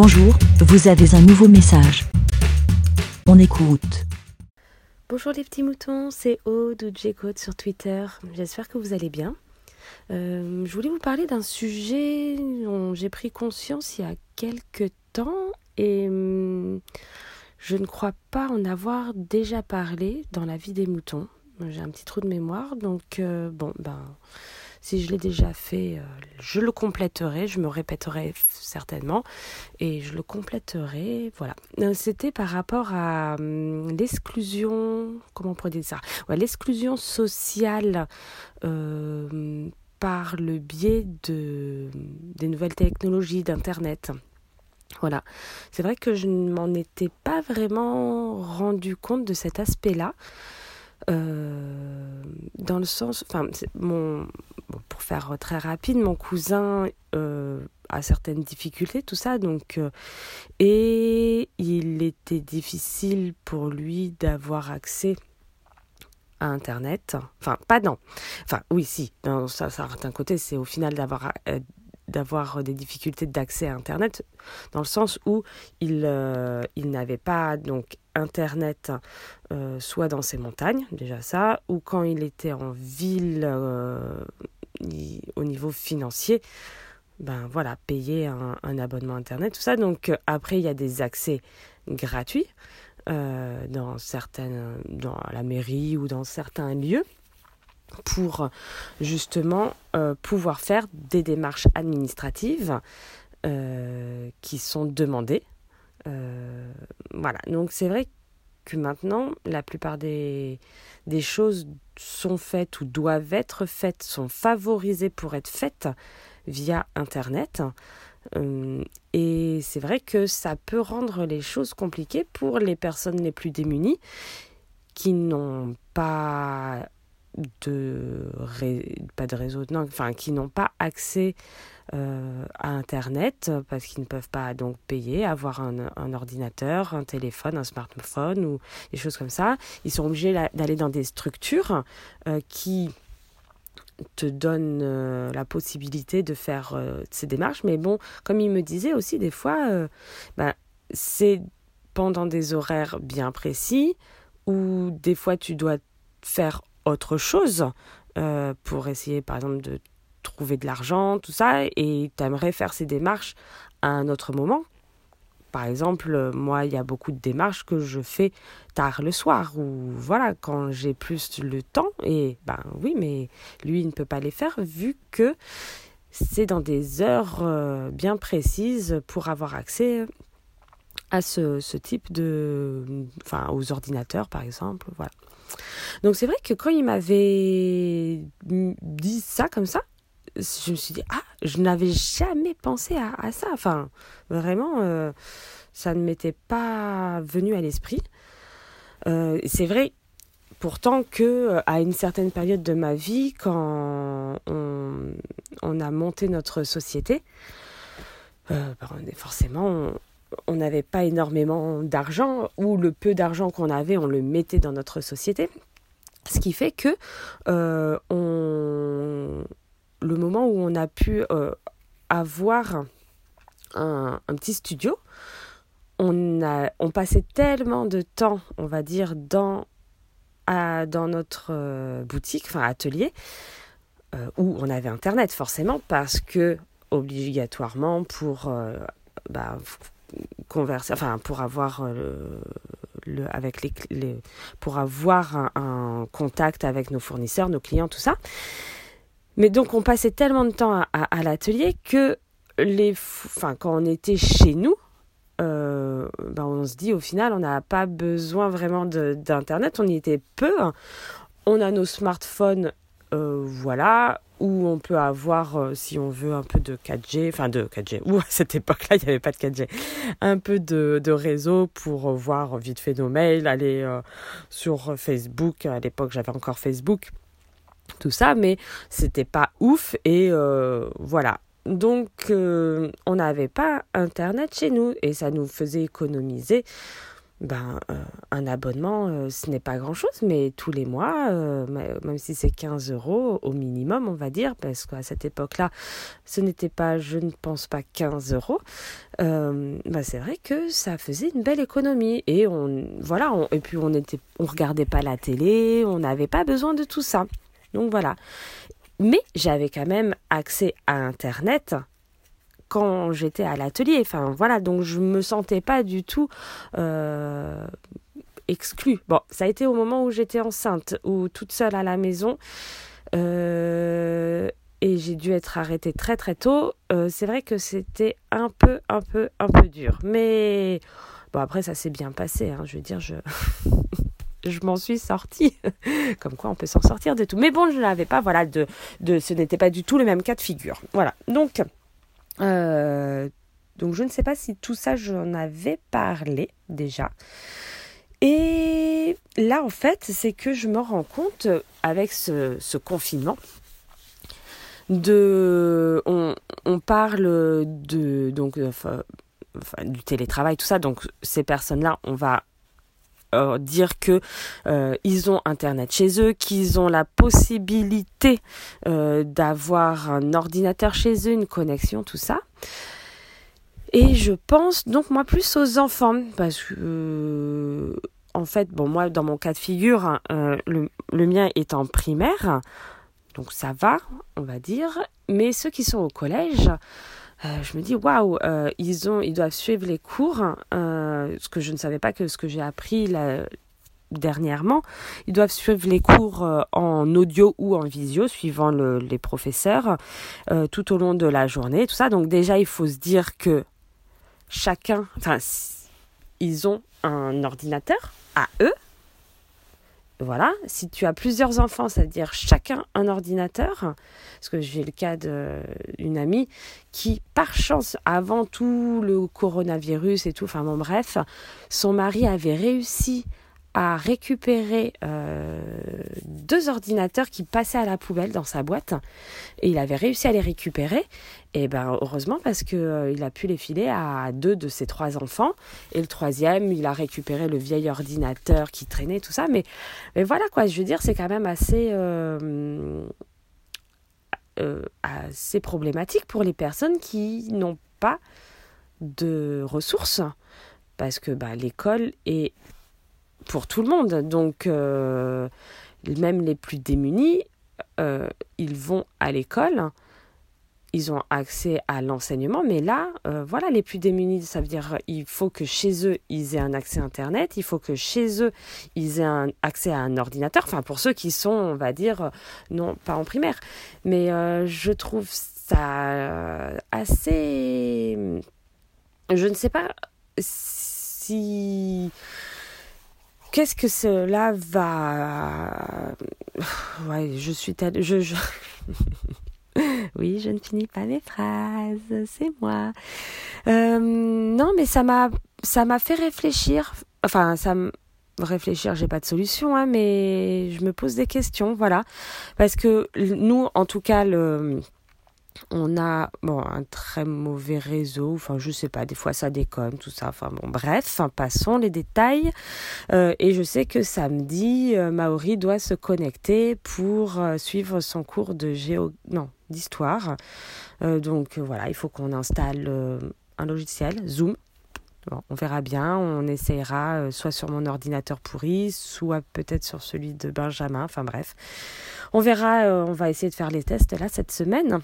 Bonjour, vous avez un nouveau message. On écoute. Bonjour les petits moutons, c'est Aude ou J-Code sur Twitter. J'espère que vous allez bien. Euh, je voulais vous parler d'un sujet dont j'ai pris conscience il y a quelques temps et hum, je ne crois pas en avoir déjà parlé dans la vie des moutons. J'ai un petit trou de mémoire, donc euh, bon, ben, si je l'ai déjà fait, euh, je le compléterai, je me répéterai certainement, et je le compléterai, voilà. Euh, c'était par rapport à hum, l'exclusion, comment on ça? Ouais, L'exclusion sociale par le biais de, des nouvelles technologies, d'Internet. Voilà. C'est vrai que je ne m'en étais pas vraiment rendu compte de cet aspect-là. Euh, dans le sens, enfin, mon, pour faire très rapide, mon cousin euh, a certaines difficultés, tout ça, donc, euh, et il était difficile pour lui d'avoir accès à Internet. Enfin, pas non. Enfin, oui, si. Dans ça, un côté, c'est au final d'avoir d'avoir des difficultés d'accès à Internet, dans le sens où il, euh, il n'avait pas donc Internet euh, soit dans ses montagnes, déjà ça, ou quand il était en ville euh, au niveau financier, ben voilà, payer un, abonnement Internet, tout ça. Donc après, il y a des accès gratuits dans certaines, dans la mairie ou dans certains lieux pour justement euh, pouvoir faire des démarches administratives euh, qui sont demandées. Euh, voilà, donc c'est vrai que maintenant, la plupart des, des choses sont faites ou doivent être faites, sont favorisées pour être faites via Internet. et c'est vrai que ça peut rendre les choses compliquées pour les personnes les plus démunies qui n'ont pas de pas de réseau, non, enfin qui n'ont pas accès euh, à Internet parce qu'ils ne peuvent pas donc payer, avoir un, un, ordinateur, un téléphone, un smartphone ou des choses comme ça. Ils sont obligés d'aller dans des structures euh, qui te donnent euh, la possibilité de faire ces démarches. Mais bon, comme il me disait aussi, des fois, ben, c'est pendant des horaires bien précis où des fois tu dois faire autre chose euh, pour essayer, par exemple, de trouver de l'argent, tout ça, et tu aimerais faire ces démarches à un autre moment. Par exemple, moi, il y a beaucoup de démarches que je fais tard le soir, ou voilà, quand j'ai plus le temps, et ben oui, mais lui, il ne peut pas les faire vu que c'est dans des heures euh, bien précises pour avoir accès à ce, ce type de... enfin, aux ordinateurs, par exemple, voilà. Donc c'est vrai que quand il m'avait dit ça comme ça, je me suis dit, ah, je n'avais jamais pensé à, ça. Enfin, vraiment, euh, ça ne m'était pas venu à l'esprit. Euh, c'est vrai, pourtant, que euh, à une certaine période de ma vie, quand on, a monté notre société, ben, forcément, n'avait pas énormément d'argent, ou le peu d'argent qu'on avait, on le mettait dans notre société. Ce qui fait que euh, on... le moment où on a pu euh, avoir un, petit studio, on, a, on passait tellement de temps, on va dire, dans, à, dans notre euh, boutique, enfin atelier, où on avait Internet forcément, parce que obligatoirement pour bah, converser, enfin pour avoir euh, le, avec les, pour avoir un, contact avec nos fournisseurs, nos clients, tout ça. Mais donc on passait tellement de temps à, l'atelier que les, enfin quand on était chez nous, ben on se dit au final on n'a pas besoin vraiment d'internet, on y était peu. On a nos smartphones, euh, voilà, où on peut avoir, euh, si on veut, un peu de 4G, enfin de 4G, ou à cette époque-là, il n'y avait pas de 4G, un peu de, réseau pour voir vite fait nos mails, aller euh, sur Facebook, à l'époque j'avais encore Facebook, tout ça, mais c'était pas ouf, et euh, voilà. Donc, on n'avait pas Internet chez nous, et ça nous faisait économiser ben, euh, un abonnement, euh, ce n'est pas grand-chose, mais tous les mois, euh, même si c'est 15 euros au minimum, on va dire, parce qu'à cette époque-là, ce n'était pas, je ne pense pas, 15 euros, ben, c'est vrai que ça faisait une belle économie. Et, on, voilà, et puis on était, on regardait pas la télé, on n'avait pas besoin de tout ça. Donc voilà. Mais j'avais quand même accès à Internet quand j'étais à l'atelier. Enfin voilà, donc je me sentais pas du tout euh, exclue. Bon, ça a été au moment où j'étais enceinte ou toute seule à la maison. Euh, et j'ai dû être arrêtée très très tôt. Euh, c'est vrai que c'était un peu, un peu, un peu dur. Mais bon, après, ça s'est bien passé. Hein. Je veux dire, je. m'en suis sortie. Comme quoi, on peut s'en sortir de tout. Mais bon, je n'avais pas, voilà, de, de, ce n'était pas du tout le même cas de figure. Voilà. Donc, euh, donc je ne sais pas si tout ça j'en avais parlé déjà. Et là en fait c'est que je me rends compte avec ce, confinement de on, parle de donc du télétravail tout ça donc ces personnes là on va euh, dire que euh, ils ont internet chez eux, qu'ils ont la possibilité euh, d'avoir un ordinateur chez eux, une connexion, tout ça. Et je pense donc moi plus aux enfants parce que en fait bon moi dans mon cas de figure le, le mien est en primaire donc ça va on va dire mais ceux qui sont au collège euh, je me dis waouh, euh, ils ont, ils doivent suivre les cours, euh, ce que je ne savais pas que ce que j'ai appris là, dernièrement, ils doivent suivre les cours en audio ou en visio, suivant le, les professeurs, tout au long de la journée, tout ça. Donc déjà, il faut se dire que chacun, enfin, ils ont un ordinateur à eux, voilà, si tu as plusieurs enfants, c'est-à-dire chacun un ordinateur, parce que j'ai le cas d'une amie qui, par chance, avant tout le coronavirus et tout, enfin bon bref, son mari avait réussi a récupéré euh, deux ordinateurs qui passaient à la poubelle dans sa boîte. Et il avait réussi à les récupérer. Et ben heureusement parce que euh, il a pu les filer à deux de ses trois enfants. Et le troisième il a récupéré le vieil ordinateur qui traînait tout ça. Mais mais voilà quoi. Je veux dire c'est quand même assez euh, assez problématique pour les personnes qui n'ont pas de ressources. Parce que bah, l'école est pour tout le monde. Donc, euh, même les plus démunis, euh, ils vont à l'école, ils ont accès à l'enseignement, mais là, euh, voilà, les plus démunis, ça veut dire il faut que chez eux, ils aient un accès Internet, il faut que chez eux, ils aient un accès à un ordinateur, enfin, pour ceux qui sont, on va dire, non, pas en primaire. Mais je trouve ça assez... Je ne sais pas si Qu'est-ce que cela va... Ouais, je suis tellement... Je, oui, je ne finis pas mes phrases, c'est moi. Euh, non, mais ça m'a, ça m'a fait réfléchir. Enfin, ça me réfléchir, j'ai pas de solution, hein, mais je me pose des questions, voilà, parce que nous, en tout cas, le on a un très mauvais réseau. Enfin je sais pas des fois ça déconne tout ça. Enfin bon bref passons les détails. Euh, et je sais que samedi euh, Maori doit se connecter pour euh, suivre son cours de géo non d'histoire. Donc voilà il faut qu'on installe un logiciel Zoom. On verra bien, on essayera soit sur mon ordinateur pourri, soit peut-être sur celui de Benjamin, enfin bref. On verra, on va essayer de faire les tests là cette semaine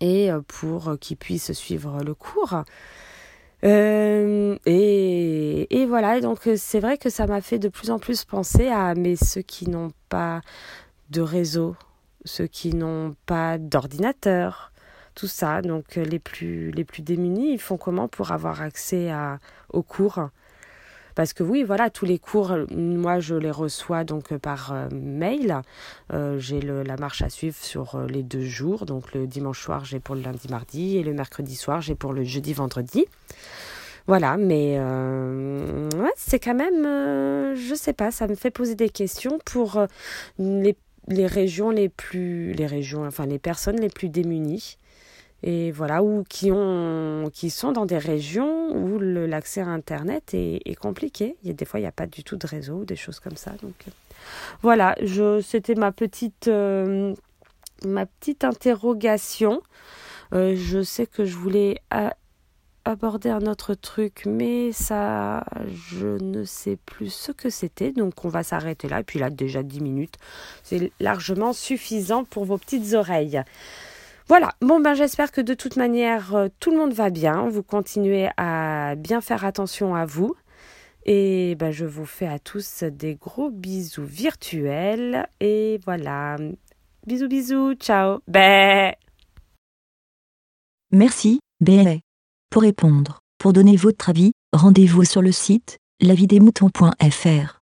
et euh, pour qu'ils puissent suivre le cours. Euh, et, voilà, donc euh, c'est vrai que ça m'a fait de plus en plus penser à mais ceux qui n'ont pas de réseau, ceux qui n'ont pas d'ordinateur, tout ça. Donc les plus les plus démunis, ils font comment pour avoir accès à, aux cours? Parce que oui, voilà, tous les cours, moi je les reçois donc euh, par euh, mail. Euh, j'ai la marche à suivre sur les deux jours. Donc le dimanche soir, j'ai pour le lundi, mardi, et le mercredi soir, j'ai pour le jeudi, vendredi. Voilà, mais c'est quand même, je sais pas, ça me fait poser des questions pour les régions les plus, les régions, enfin les personnes les plus démunies et voilà, ou qui, ont, qui sont dans des régions où l'accès à Internet est, compliqué. Il y a, des fois, il n'y a pas du tout de réseau, des choses comme ça. Donc euh, voilà, c'était ma petite, euh, ma petite interrogation. Euh, je sais que je voulais aborder un autre truc, mais ça, je ne sais plus ce que c'était. Donc on va s'arrêter là. Et puis là, déjà 10 minutes, c'est largement suffisant pour vos petites oreilles. Voilà, bon ben j'espère que de toute manière euh, tout le monde va bien, vous continuez à bien faire attention à vous et ben je vous fais à tous des gros bisous virtuels et voilà. Bisous bisous, ciao. Bé. Merci, bé. Pour répondre, pour donner votre avis, rendez-vous sur le site lavidemouton.fr.